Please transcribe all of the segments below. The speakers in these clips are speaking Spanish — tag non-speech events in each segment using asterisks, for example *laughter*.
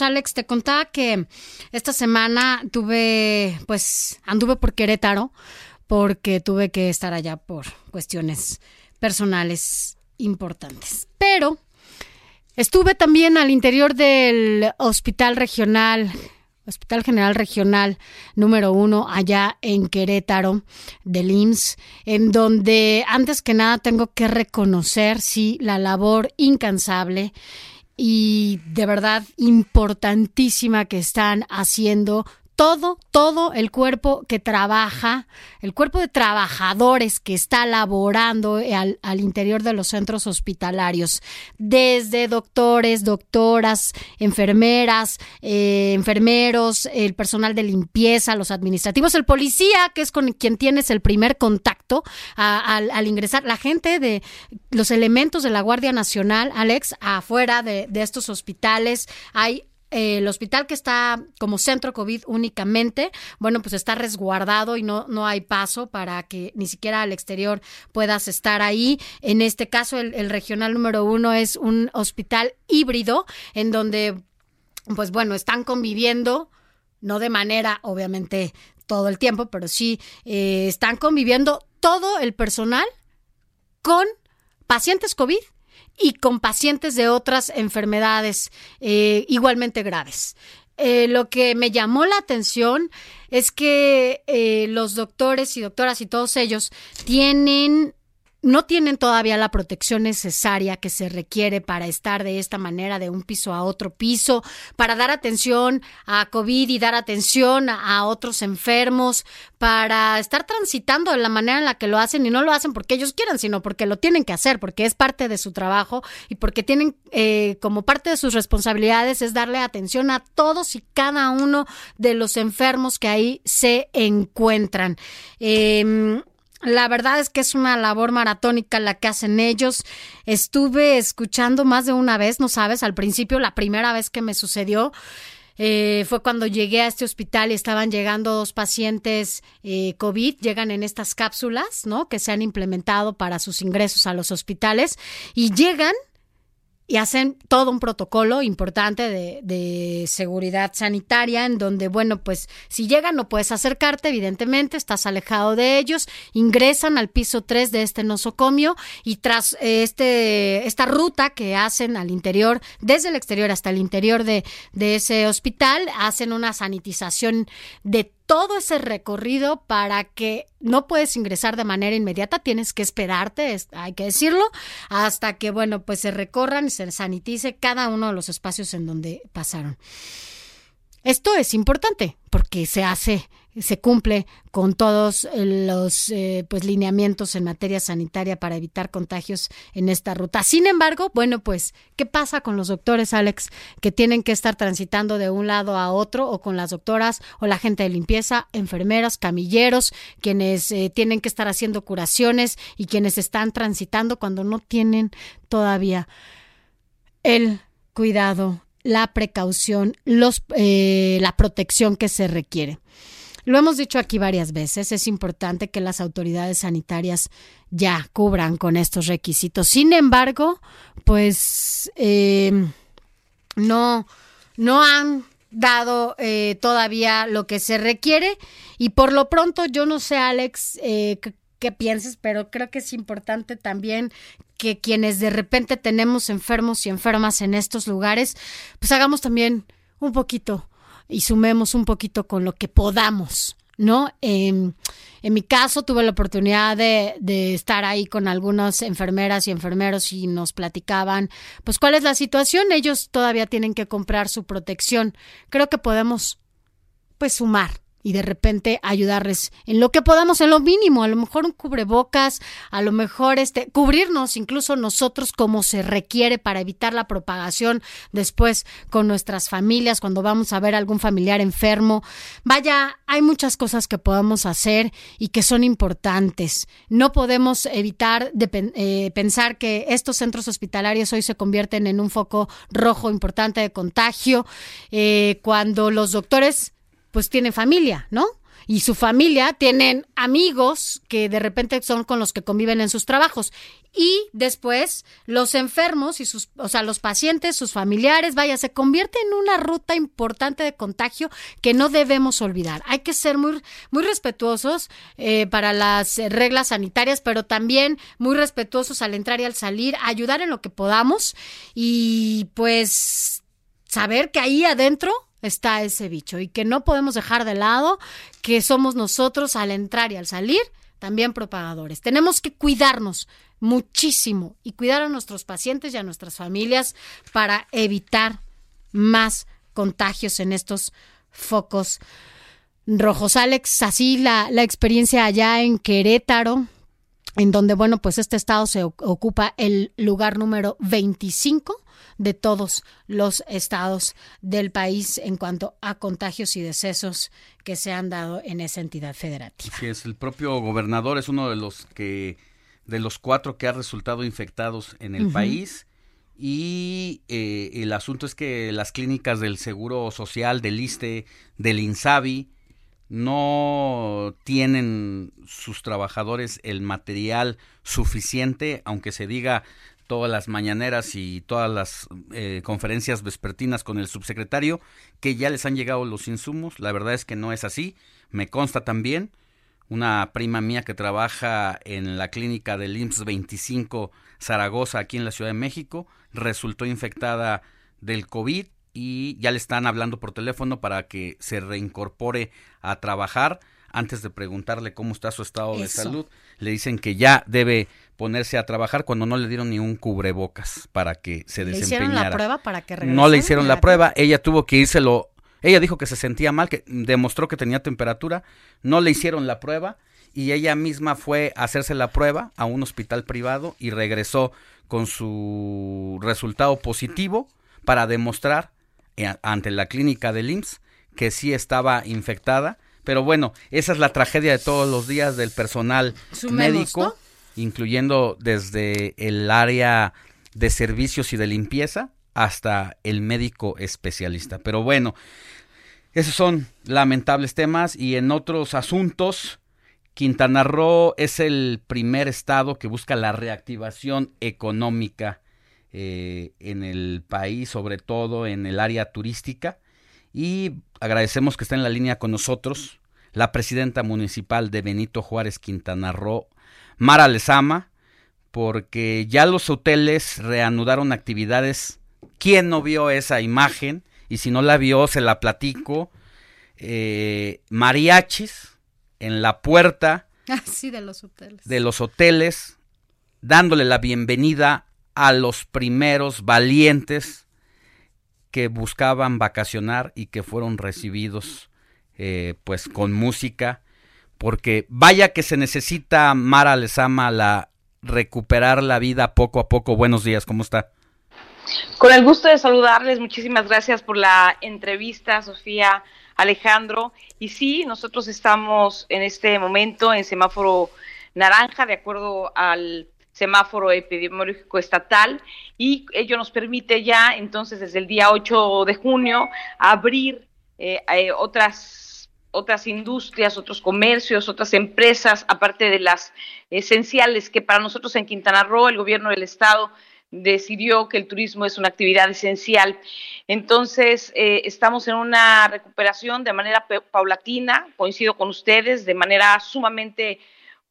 Alex, te contaba que esta semana tuve, pues, anduve por Querétaro porque tuve que estar allá por cuestiones personales importantes. Pero estuve también al interior del hospital regional Hospital General Regional número uno allá en Querétaro del IMSS, en donde antes que nada tengo que reconocer, sí, la labor incansable y de verdad importantísima que están haciendo todo, todo el cuerpo que trabaja, el cuerpo de trabajadores que está laborando al, interior de los centros hospitalarios, desde doctores, doctoras, enfermeras, eh, enfermeros, el personal de limpieza, los administrativos, el policía, que es con quien tienes el primer contacto al, ingresar, la gente de los elementos de la Guardia Nacional, Alex, afuera de, de estos hospitales, hay el hospital que está como centro COVID únicamente, bueno, pues está resguardado y no, no hay paso para que ni siquiera al exterior puedas estar ahí. En este caso, el, regional número uno es un hospital híbrido en donde, pues bueno, están conviviendo, no de manera, obviamente, todo el tiempo, pero sí eh, están conviviendo todo el personal con pacientes COVID y con pacientes de otras enfermedades eh, igualmente graves. Eh, lo que me llamó la atención es que eh, los doctores y doctoras y todos ellos tienen no tienen todavía la protección necesaria que se requiere para estar de esta manera de un piso a otro piso, para dar atención a COVID y dar atención a, otros enfermos, para estar transitando de la manera en la que lo hacen y no lo hacen porque ellos quieran, sino porque lo tienen que hacer, porque es parte de su trabajo y porque tienen eh, como parte de sus responsabilidades es darle atención a todos y cada uno de los enfermos que ahí se encuentran. Eh, la verdad es que es una labor maratónica la que hacen ellos. Estuve escuchando más de una vez, no sabes, al principio, la primera vez que me sucedió. Eh, fue cuando llegué a este hospital y estaban llegando dos pacientes eh, COVID, llegan en estas cápsulas, ¿no? Que se han implementado para sus ingresos a los hospitales y llegan y hacen todo un protocolo importante de, de, seguridad sanitaria en donde, bueno, pues si llegan no puedes acercarte, evidentemente, estás alejado de ellos, ingresan al piso 3 de este nosocomio y tras este, esta ruta que hacen al interior, desde el exterior hasta el interior de, de ese hospital, hacen una sanitización de todo ese recorrido para que no puedes ingresar de manera inmediata, tienes que esperarte, hay que decirlo, hasta que, bueno, pues se recorran y se sanitice cada uno de los espacios en donde pasaron. Esto es importante porque se hace se cumple con todos los eh, pues lineamientos en materia sanitaria para evitar contagios en esta ruta. Sin embargo, bueno, pues, ¿qué pasa con los doctores, Alex, que tienen que estar transitando de un lado a otro o con las doctoras o la gente de limpieza, enfermeras, camilleros, quienes eh, tienen que estar haciendo curaciones y quienes están transitando cuando no tienen todavía el cuidado, la precaución, los, eh, la protección que se requiere? Lo hemos dicho aquí varias veces, es importante que las autoridades sanitarias ya cubran con estos requisitos. Sin embargo, pues eh, no, no han dado eh, todavía lo que se requiere y por lo pronto yo no sé, Alex, eh, qué pienses, pero creo que es importante también que quienes de repente tenemos enfermos y enfermas en estos lugares, pues hagamos también un poquito y sumemos un poquito con lo que podamos. ¿no? en mi caso tuve la oportunidad de, de, estar ahí con algunas enfermeras y enfermeros y nos platicaban, pues cuál es la situación. Ellos todavía tienen que comprar su protección. Creo que podemos, pues, sumar y de repente ayudarles en lo que podamos, en lo mínimo, a lo mejor un cubrebocas, a lo mejor este, cubrirnos incluso nosotros como se requiere para evitar la propagación después con nuestras familias, cuando vamos a ver a algún familiar enfermo. Vaya, hay muchas cosas que podemos hacer y que son importantes. No podemos evitar de, eh, pensar que estos centros hospitalarios hoy se convierten en un foco rojo importante de contagio, eh, cuando los doctores pues tienen familia, ¿no? Y su familia tienen amigos que de repente son con los que conviven en sus trabajos. Y después los enfermos y sus, o sea, los pacientes, sus familiares, vaya, se convierte en una ruta importante de contagio que no debemos olvidar. Hay que ser muy, muy respetuosos eh, para las reglas sanitarias, pero también muy respetuosos al entrar y al salir, ayudar en lo que podamos y pues saber que ahí adentro está ese bicho y que no podemos dejar de lado que somos nosotros al entrar y al salir también propagadores. Tenemos que cuidarnos muchísimo y cuidar a nuestros pacientes y a nuestras familias para evitar más contagios en estos focos rojos. Alex, así la, la experiencia allá en Querétaro, en donde, bueno, pues este estado se ocupa el lugar número 25 de todos los estados del país en cuanto a contagios y decesos que se han dado en esa entidad federativa. Es el propio gobernador es uno de los que de los cuatro que ha resultado infectados en el país y eh, el asunto es que las clínicas del Seguro Social, del ISTE, del INSABI, no tienen sus trabajadores el material suficiente, aunque se diga todas las mañaneras y todas las eh, conferencias vespertinas con el subsecretario, que ya les han llegado los insumos. La verdad es que no es así. Me consta también una prima mía que trabaja en la clínica del IMSS 25 Zaragoza, aquí en la Ciudad de México, resultó infectada del COVID y ya le están hablando por teléfono para que se reincorpore a trabajar. Antes de preguntarle cómo está su estado de salud, le dicen que ya debe ponerse a trabajar cuando no le dieron ni un cubrebocas para que se desempeñara. ¿Le hicieron la prueba para que regresara? No le hicieron la prueba, ella tuvo que írselo, ella dijo que se sentía mal, que demostró que tenía temperatura, no le hicieron la prueba y ella misma fue a hacerse la prueba a un hospital privado y regresó con su resultado positivo para demostrar ante la clínica del IMSS que sí estaba infectada. Pero bueno, esa es la tragedia de todos los días del personal médico incluyendo desde el área de servicios y de limpieza hasta el médico especialista. Pero bueno, esos son lamentables temas y en otros asuntos, Quintana Roo es el primer estado que busca la reactivación económica eh, en el país, sobre todo en el área turística. Y agradecemos que está en la línea con nosotros la presidenta municipal de Benito Juárez, Quintana Roo, Mara Lezama, porque ya los hoteles reanudaron actividades. ¿Quién no vio esa imagen? Y si no la vio, se la platico. Eh, mariachis en la puerta *laughs* ah, de los hoteles. De los hoteles, dándole la bienvenida a los primeros valientes que buscaban vacacionar y que fueron recibidos eh, pues con música porque vaya que se necesita, Mara Lezama, la recuperar la vida poco a poco. Buenos días, ¿cómo está? Con el gusto de saludarles, muchísimas gracias por la entrevista, Sofía, Alejandro. Y sí, nosotros estamos en este momento en semáforo naranja, de acuerdo al semáforo epidemiológico estatal, y ello nos permite ya, entonces, desde el día 8 de junio, abrir eh, eh, otras otras industrias, otros comercios, otras empresas, aparte de las esenciales que para nosotros en Quintana Roo, el gobierno del estado decidió que el turismo es una actividad esencial. Entonces, eh, estamos en una recuperación de manera paulatina, coincido con ustedes, de manera sumamente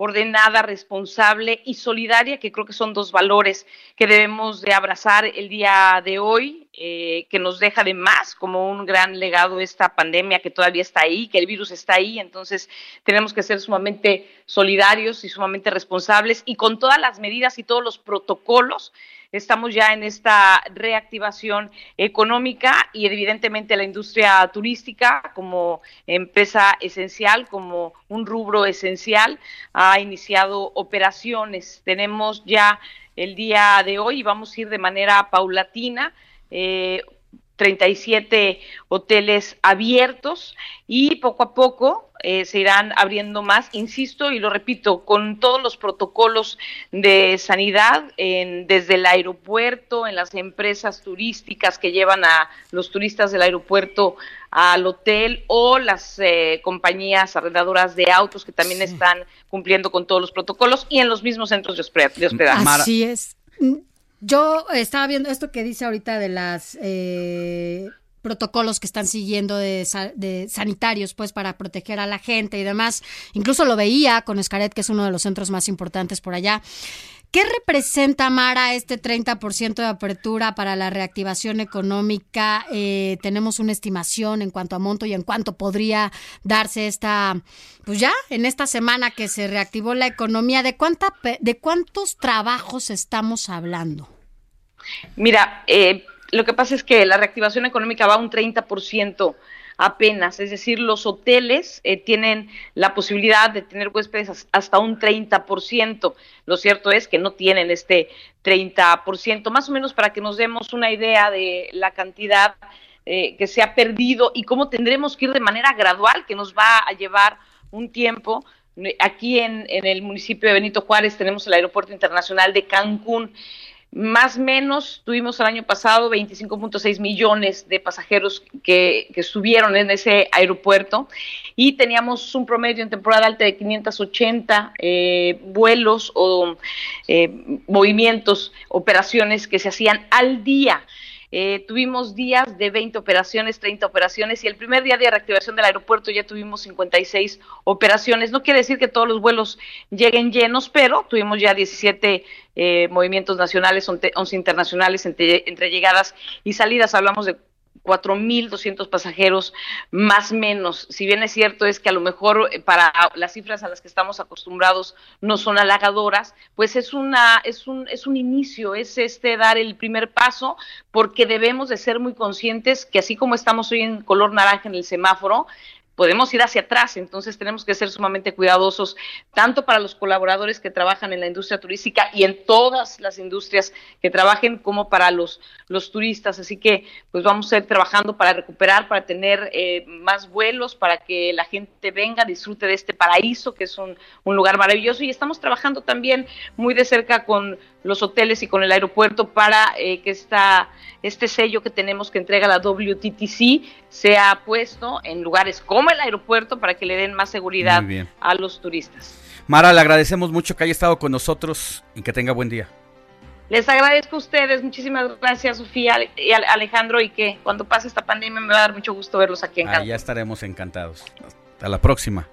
ordenada, responsable y solidaria, que creo que son dos valores que debemos de abrazar el día de hoy, eh, que nos deja de más como un gran legado esta pandemia que todavía está ahí, que el virus está ahí, entonces tenemos que ser sumamente solidarios y sumamente responsables y con todas las medidas y todos los protocolos estamos ya en esta reactivación económica y evidentemente la industria turística como empresa esencial, como un rubro esencial, ha iniciado operaciones. Tenemos ya el día de hoy y vamos a ir de manera paulatina. Eh, 37 hoteles abiertos y poco a poco eh, se irán abriendo más, insisto y lo repito, con todos los protocolos de sanidad en, desde el aeropuerto, en las empresas turísticas que llevan a los turistas del aeropuerto al hotel o las eh, compañías arrendadoras de autos que también están cumpliendo con todos los protocolos y en los mismos centros de hospedaje. Así es. Yo estaba viendo esto que dice ahorita de las eh, protocolos que están siguiendo de, sanitarios, pues para proteger a la gente y demás. Incluso lo veía con Escaret, que es uno de los centros más importantes por allá. ¿Qué representa, Mara, este 30% de apertura para la reactivación económica? Eh, tenemos una estimación en cuanto a monto y en cuánto podría darse esta, pues ya, en esta semana que se reactivó la economía. ¿De, cuánta, de cuántos trabajos estamos hablando? Mira, eh, lo que pasa es que la reactivación económica va a un 30% apenas, es decir, los hoteles eh, tienen la posibilidad de tener huéspedes hasta un 30%. Lo cierto es que no tienen este 30%, más o menos para que nos demos una idea de la cantidad eh, que se ha perdido y cómo tendremos que ir de manera gradual, que nos va a llevar un tiempo. Aquí en, en el municipio de Benito Juárez tenemos el Aeropuerto Internacional de Cancún. Más o menos tuvimos el año pasado 25.6 millones de pasajeros que, que, estuvieron en ese aeropuerto y teníamos un promedio en temporada alta de 580 eh, vuelos o eh, movimientos, operaciones que se hacían al día. Eh, tuvimos días de 20 operaciones, 30 operaciones y el primer día de reactivación del aeropuerto ya tuvimos 56 operaciones. No quiere decir que todos los vuelos lleguen llenos, pero tuvimos ya 17 eh, movimientos nacionales, 11 internacionales entre, entre llegadas y salidas. Hablamos de 4.200 pasajeros más menos. Si bien es cierto es que a lo mejor eh, para las cifras a las que estamos acostumbrados no son halagadoras, pues es una es un es un inicio, es este dar el primer paso porque debemos de ser muy conscientes que así como estamos hoy en color naranja en el semáforo, podemos ir hacia atrás, entonces tenemos que ser sumamente cuidadosos, tanto para los colaboradores que trabajan en la industria turística y en todas las industrias que trabajen, como para los, los turistas. Así que pues vamos a ir trabajando para recuperar, para tener eh, más vuelos, para que la gente venga, disfrute de este paraíso, que es un, un lugar maravilloso. Y estamos trabajando también muy de cerca con los hoteles y con el aeropuerto para eh, que esta, este sello que tenemos que entrega la WTTC sea puesto en lugares como el aeropuerto para que le den más seguridad a los turistas. Mara, le agradecemos mucho que haya estado con nosotros y que tenga buen día. Les agradezco a ustedes, muchísimas gracias Sofía y Alejandro y que cuando pase esta pandemia me va a dar mucho gusto verlos aquí en Cancún. ya estaremos encantados. Hasta la próxima.